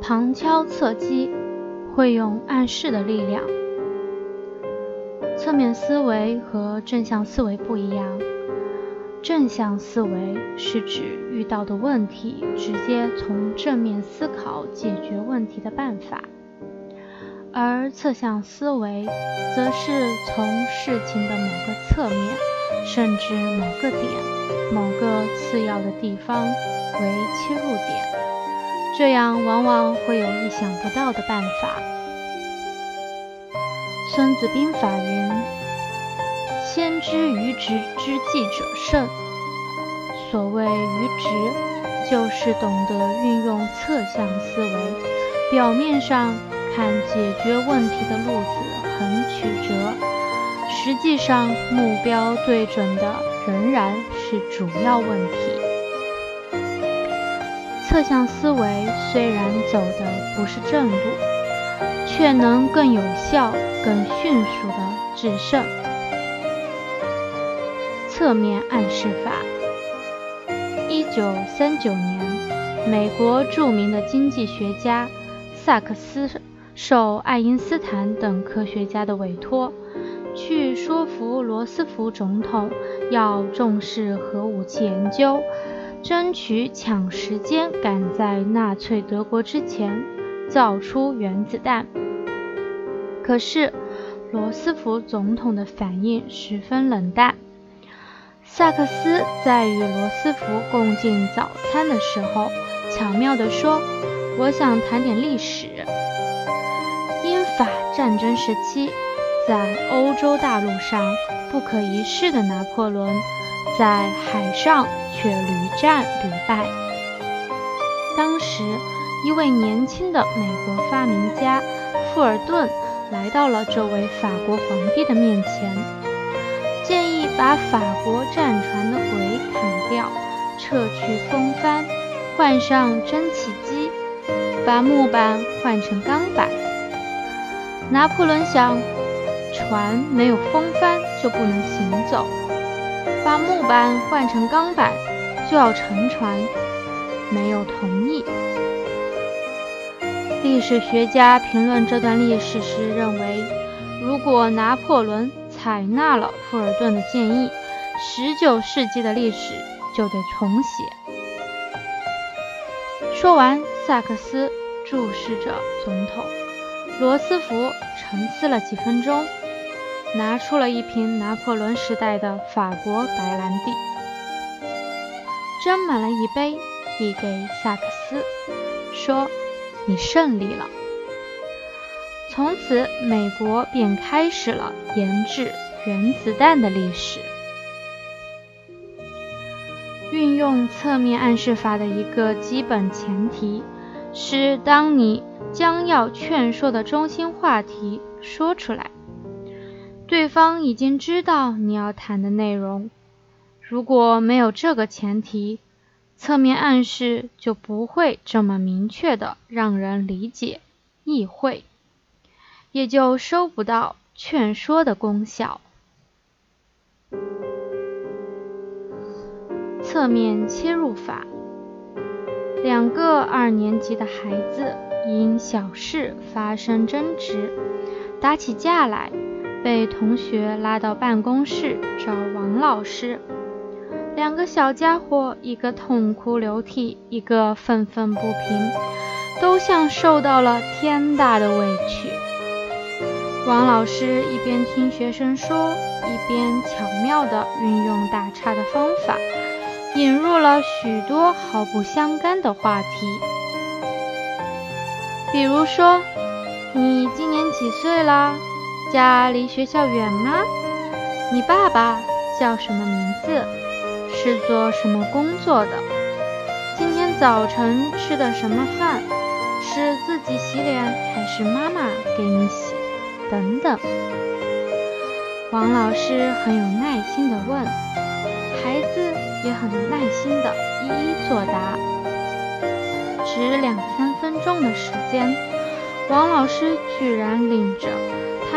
旁敲侧击会用暗示的力量。侧面思维和正向思维不一样。正向思维是指遇到的问题，直接从正面思考解决问题的办法；而侧向思维则是从事情的某个侧面，甚至某个点、某个次要的地方为切入点，这样往往会有意想不到的办法。《孙子兵法》云。先知愚直之计者胜。所谓愚直，就是懂得运用侧向思维，表面上看解决问题的路子很曲折，实际上目标对准的仍然是主要问题。侧向思维虽然走的不是正路，却能更有效、更迅速地制胜。侧面暗示法。一九三九年，美国著名的经济学家萨克斯受爱因斯坦等科学家的委托，去说服罗斯福总统要重视核武器研究，争取抢时间，赶在纳粹德国之前造出原子弹。可是，罗斯福总统的反应十分冷淡。萨克斯在与罗斯福共进早餐的时候，巧妙地说：“我想谈点历史。英法战争时期，在欧洲大陆上不可一世的拿破仑，在海上却屡战屡败。当时，一位年轻的美国发明家富尔顿来到了这位法国皇帝的面前。”建议把法国战船的桅砍掉，撤去风帆，换上蒸汽机，把木板换成钢板。拿破仑想，船没有风帆就不能行走，把木板换成钢板就要沉船，没有同意。历史学家评论这段历史时认为，如果拿破仑。采纳了富尔顿的建议，十九世纪的历史就得重写。说完，萨克斯注视着总统罗斯福，沉思了几分钟，拿出了一瓶拿破仑时代的法国白兰地，斟满了一杯，递给萨克斯，说：“你胜利了。”从此，美国便开始了研制原子弹的历史。运用侧面暗示法的一个基本前提是，当你将要劝说的中心话题说出来，对方已经知道你要谈的内容。如果没有这个前提，侧面暗示就不会这么明确的让人理解、意会。也就收不到劝说的功效。侧面切入法：两个二年级的孩子因小事发生争执，打起架来，被同学拉到办公室找王老师。两个小家伙，一个痛哭流涕，一个愤愤不平，都像受到了天大的委屈。王老师一边听学生说，一边巧妙地运用打岔的方法，引入了许多毫不相干的话题。比如说：“你今年几岁了？家离学校远吗？你爸爸叫什么名字？是做什么工作的？今天早晨吃的什么饭？是自己洗脸还是妈妈给你洗？”等等，王老师很有耐心地问，孩子也很耐心地一一作答。只两三分钟的时间，王老师居然领着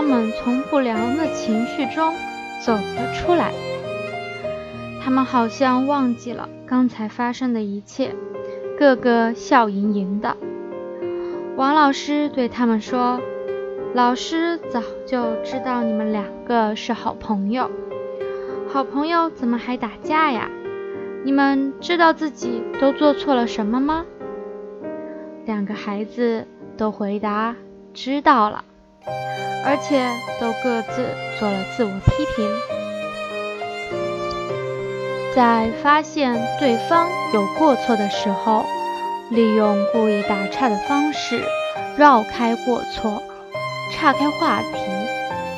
他们从不良的情绪中走了出来。他们好像忘记了刚才发生的一切，个个笑盈盈的。王老师对他们说：“老师早就知道你们两个是好朋友，好朋友怎么还打架呀？你们知道自己都做错了什么吗？”两个孩子都回答：“知道了。”而且都各自做了自我批评，在发现对方有过错的时候，利用故意打岔的方式绕开过错，岔开话题，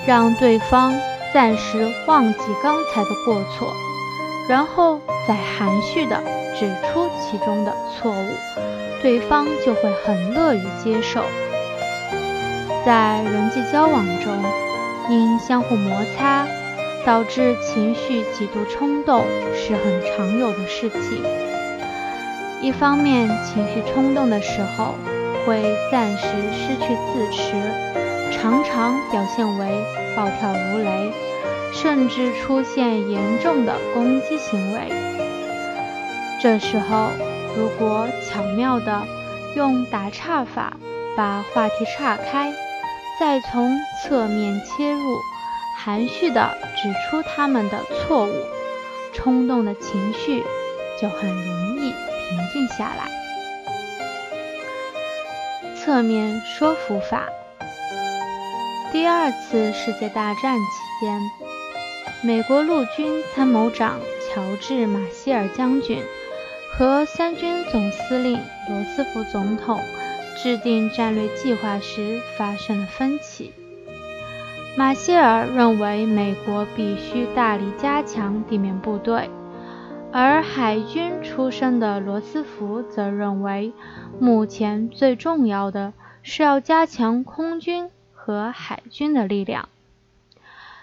让对方暂时忘记刚才的过错，然后再含蓄地指出其中的错误，对方就会很乐于接受。在人际交往中，因相互摩擦导致情绪极度冲动是很常有的事情。一方面，情绪冲动的时候会暂时失去自持，常常表现为暴跳如雷，甚至出现严重的攻击行为。这时候，如果巧妙地用打岔法把话题岔开。再从侧面切入，含蓄地指出他们的错误，冲动的情绪就很容易平静下来。侧面说服法。第二次世界大战期间，美国陆军参谋长乔治·马歇尔将军和三军总司令罗斯福总统。制定战略计划时发生了分歧。马歇尔认为美国必须大力加强地面部队，而海军出身的罗斯福则认为目前最重要的是要加强空军和海军的力量。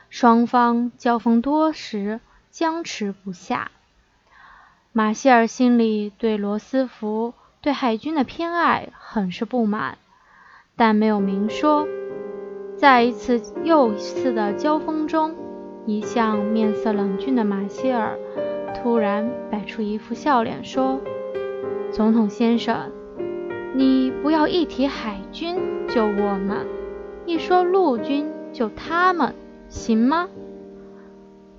双方交锋多时，僵持不下。马歇尔心里对罗斯福。对海军的偏爱很是不满，但没有明说。在一次又一次的交锋中，一向面色冷峻的马歇尔突然摆出一副笑脸，说：“总统先生，你不要一提海军就我们，一说陆军就他们，行吗？”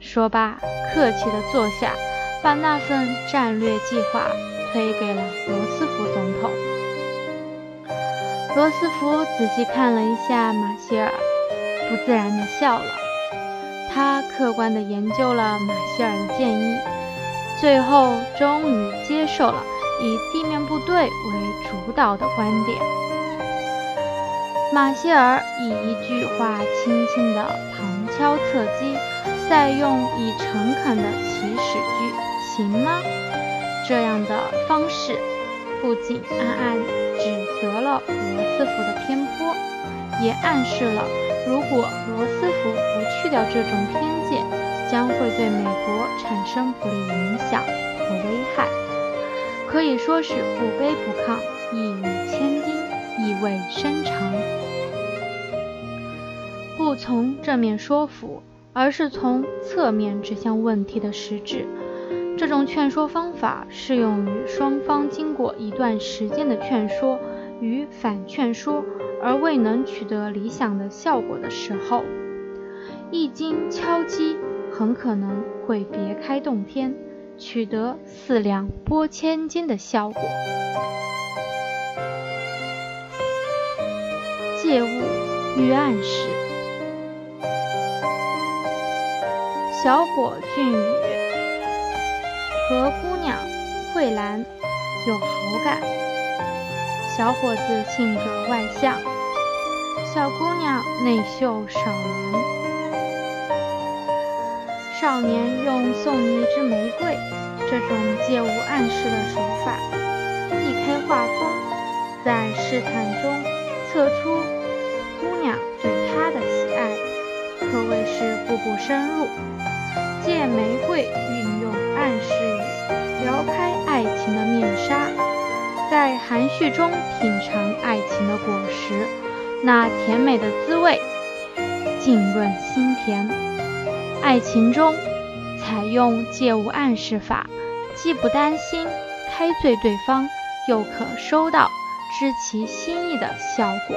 说罢，客气地坐下，把那份战略计划。推给了罗斯福总统。罗斯福仔细看了一下马歇尔，不自然地笑了。他客观地研究了马歇尔的建议，最后终于接受了以地面部队为主导的观点。马歇尔以一句话轻轻地旁敲侧击，再用以诚恳的起始句“行吗？”这样的方式不仅暗暗指责了罗斯福的偏颇，也暗示了如果罗斯福不去掉这种偏见，将会对美国产生不利影响和危害，可以说是不卑不亢，一语千金，意味深长。不从正面说服，而是从侧面指向问题的实质。这种劝说方法适用于双方经过一段时间的劝说与反劝说而未能取得理想的效果的时候，一经敲击，很可能会别开洞天，取得四两拨千斤的效果。借物喻暗示，小伙俊宇。和姑娘慧兰有好感，小伙子性格外向，小姑娘内秀少年。少年用送你一支玫瑰这种借物暗示的手法，避开画风，在试探中测出姑娘对他的喜爱，可谓是步步深入。借玫瑰运用暗示。撩开爱情的面纱，在含蓄中品尝爱情的果实，那甜美的滋味，浸润心田。爱情中采用借物暗示法，既不担心开罪对方，又可收到知其心意的效果。